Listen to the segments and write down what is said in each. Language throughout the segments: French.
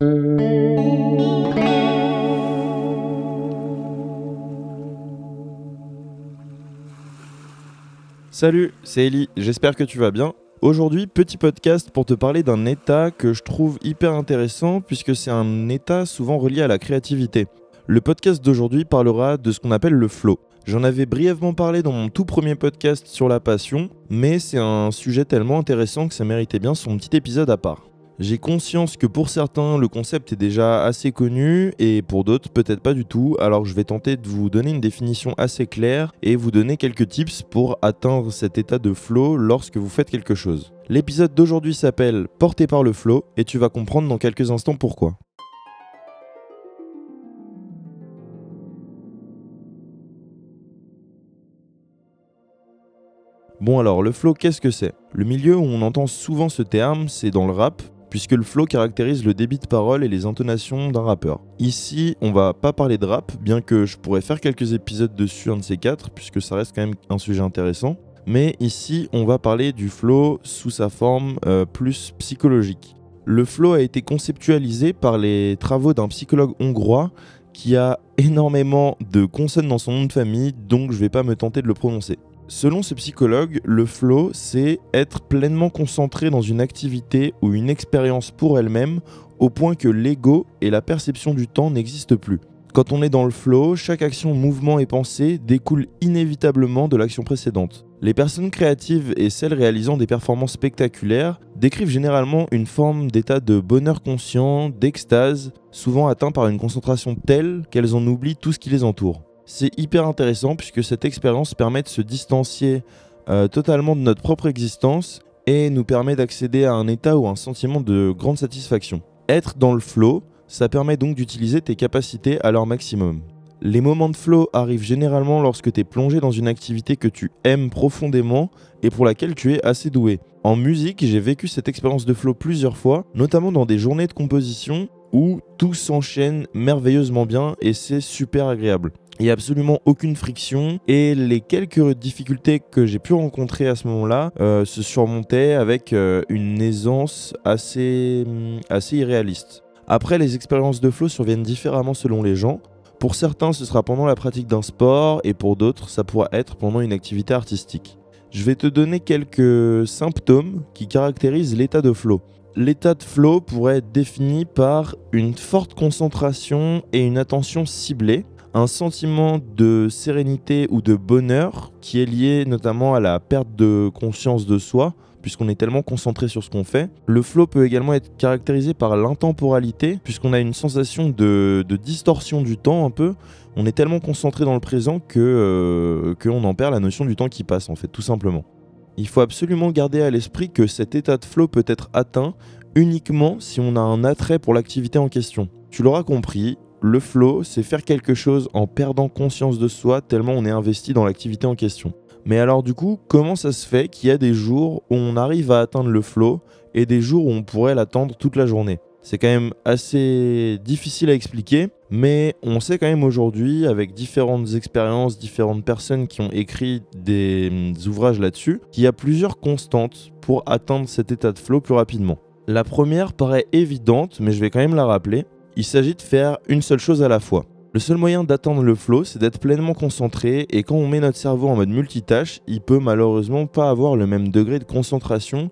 Salut, c'est Ellie, j'espère que tu vas bien. Aujourd'hui, petit podcast pour te parler d'un état que je trouve hyper intéressant puisque c'est un état souvent relié à la créativité. Le podcast d'aujourd'hui parlera de ce qu'on appelle le flow. J'en avais brièvement parlé dans mon tout premier podcast sur la passion, mais c'est un sujet tellement intéressant que ça méritait bien son petit épisode à part. J'ai conscience que pour certains, le concept est déjà assez connu et pour d'autres, peut-être pas du tout. Alors je vais tenter de vous donner une définition assez claire et vous donner quelques tips pour atteindre cet état de flow lorsque vous faites quelque chose. L'épisode d'aujourd'hui s'appelle Porté par le flow et tu vas comprendre dans quelques instants pourquoi. Bon alors, le flow, qu'est-ce que c'est? Le milieu où on entend souvent ce terme, c'est dans le rap, puisque le flow caractérise le débit de parole et les intonations d'un rappeur. Ici, on va pas parler de rap, bien que je pourrais faire quelques épisodes dessus, un de ces quatre, puisque ça reste quand même un sujet intéressant. Mais ici, on va parler du flow sous sa forme euh, plus psychologique. Le flow a été conceptualisé par les travaux d'un psychologue hongrois qui a énormément de consonnes dans son nom de famille, donc je vais pas me tenter de le prononcer. Selon ce psychologue, le flow, c'est être pleinement concentré dans une activité ou une expérience pour elle-même au point que l'ego et la perception du temps n'existent plus. Quand on est dans le flow, chaque action, mouvement et pensée découle inévitablement de l'action précédente. Les personnes créatives et celles réalisant des performances spectaculaires décrivent généralement une forme d'état de bonheur conscient, d'extase, souvent atteint par une concentration telle qu'elles en oublient tout ce qui les entoure. C'est hyper intéressant puisque cette expérience permet de se distancier euh, totalement de notre propre existence et nous permet d'accéder à un état ou un sentiment de grande satisfaction. Être dans le flow, ça permet donc d'utiliser tes capacités à leur maximum. Les moments de flow arrivent généralement lorsque tu es plongé dans une activité que tu aimes profondément et pour laquelle tu es assez doué. En musique, j'ai vécu cette expérience de flow plusieurs fois, notamment dans des journées de composition où tout s'enchaîne merveilleusement bien et c'est super agréable. Il n'y a absolument aucune friction et les quelques difficultés que j'ai pu rencontrer à ce moment-là euh, se surmontaient avec euh, une aisance assez, mm, assez irréaliste. Après, les expériences de flow surviennent différemment selon les gens. Pour certains, ce sera pendant la pratique d'un sport et pour d'autres, ça pourra être pendant une activité artistique. Je vais te donner quelques symptômes qui caractérisent l'état de flow. L'état de flow pourrait être défini par une forte concentration et une attention ciblée, un sentiment de sérénité ou de bonheur qui est lié notamment à la perte de conscience de soi, puisqu'on est tellement concentré sur ce qu'on fait. Le flow peut également être caractérisé par l'intemporalité, puisqu'on a une sensation de, distorsion du temps un peu. On est tellement concentré dans le présent que euh, qu'on en perd la notion du temps qui passe, en fait, tout simplement. Il faut absolument garder à l'esprit que cet état de flow peut être atteint uniquement si on a un attrait pour l'activité en question. Tu l'auras compris, le flow, c'est faire quelque chose en perdant conscience de soi tellement on est investi dans l'activité en question. Mais alors du coup, comment ça se fait qu'il y a des jours où on arrive à atteindre le flow et des jours où on pourrait l'attendre toute la journée? C'est quand même assez difficile à expliquer, mais on sait quand même aujourd'hui, avec différentes expériences, différentes personnes qui ont écrit des, des ouvrages là-dessus, qu'il y a plusieurs constantes pour atteindre cet état de flow plus rapidement. La première paraît évidente, mais je vais quand même la rappeler il s'agit de faire une seule chose à la fois. Le seul moyen d'atteindre le flow, c'est d'être pleinement concentré et quand on met notre cerveau en mode multitâche, il peut malheureusement pas avoir le même degré de concentration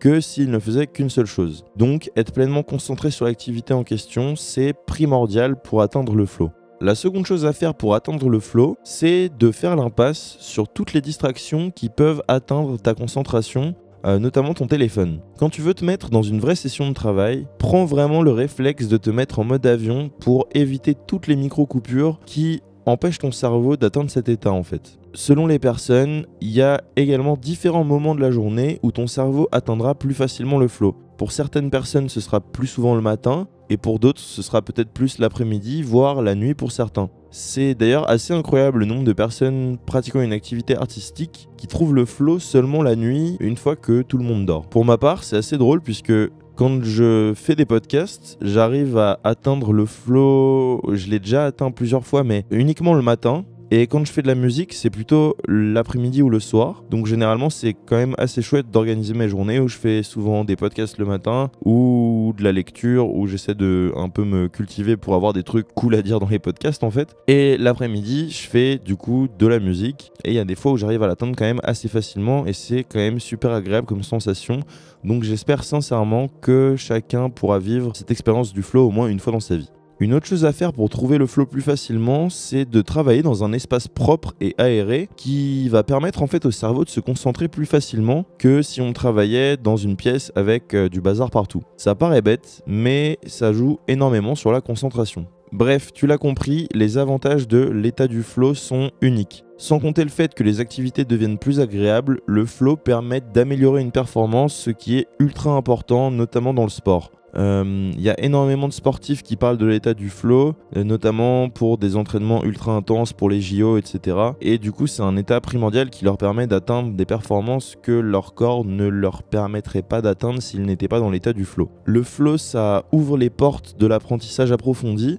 que s'il ne faisait qu'une seule chose. Donc être pleinement concentré sur l'activité en question, c'est primordial pour atteindre le flow. La seconde chose à faire pour atteindre le flow, c'est de faire l'impasse sur toutes les distractions qui peuvent atteindre ta concentration notamment ton téléphone. Quand tu veux te mettre dans une vraie session de travail, prends vraiment le réflexe de te mettre en mode avion pour éviter toutes les micro-coupures qui empêchent ton cerveau d'atteindre cet état en fait. Selon les personnes, il y a également différents moments de la journée où ton cerveau atteindra plus facilement le flow. Pour certaines personnes, ce sera plus souvent le matin, et pour d'autres, ce sera peut-être plus l'après-midi, voire la nuit pour certains. C'est d'ailleurs assez incroyable le nombre de personnes pratiquant une activité artistique qui trouvent le flow seulement la nuit, une fois que tout le monde dort. Pour ma part, c'est assez drôle puisque quand je fais des podcasts, j'arrive à atteindre le flow, je l'ai déjà atteint plusieurs fois, mais uniquement le matin. Et quand je fais de la musique, c'est plutôt l'après-midi ou le soir. Donc généralement, c'est quand même assez chouette d'organiser mes journées où je fais souvent des podcasts le matin ou de la lecture où j'essaie de un peu me cultiver pour avoir des trucs cool à dire dans les podcasts en fait. Et l'après-midi, je fais du coup de la musique et il y a des fois où j'arrive à l'atteindre quand même assez facilement et c'est quand même super agréable comme sensation. Donc j'espère sincèrement que chacun pourra vivre cette expérience du flow au moins une fois dans sa vie. Une autre chose à faire pour trouver le flow plus facilement, c'est de travailler dans un espace propre et aéré qui va permettre en fait au cerveau de se concentrer plus facilement que si on travaillait dans une pièce avec euh, du bazar partout. Ça paraît bête, mais ça joue énormément sur la concentration. Bref, tu l'as compris, les avantages de l'état du flow sont uniques. Sans compter le fait que les activités deviennent plus agréables, le flow permet d'améliorer une performance, ce qui est ultra important, notamment dans le sport. Il euh, y a énormément de sportifs qui parlent de l'état du flow, euh, notamment pour des entraînements ultra intenses, pour les JO, etc. Et du coup, c'est un état primordial qui leur permet d'atteindre des performances que leur corps ne leur permettrait pas d'atteindre s'ils n'étaient pas dans l'état du flow. Le flow, ça ouvre les portes de l'apprentissage approfondi,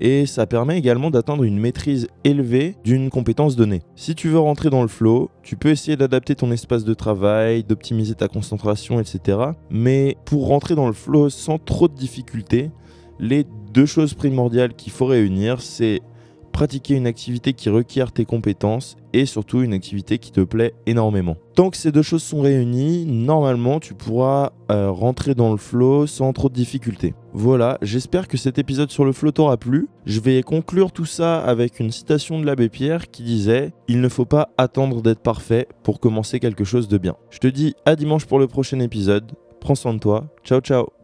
et ça permet également d'atteindre une maîtrise élevée d'une compétence donnée. Si tu veux rentrer dans le flow, tu peux essayer d'adapter ton espace de travail, d'optimiser ta concentration, etc. Mais pour rentrer dans le flow sans trop de difficultés, les deux choses primordiales qu'il faut réunir, c'est pratiquer une activité qui requiert tes compétences et surtout une activité qui te plaît énormément. Tant que ces deux choses sont réunies, normalement tu pourras euh, rentrer dans le flow sans trop de difficultés. Voilà, j'espère que cet épisode sur le flow t'aura plu. Je vais conclure tout ça avec une citation de l'abbé Pierre qui disait Il ne faut pas attendre d'être parfait pour commencer quelque chose de bien. Je te dis à dimanche pour le prochain épisode. Prends soin de toi. Ciao ciao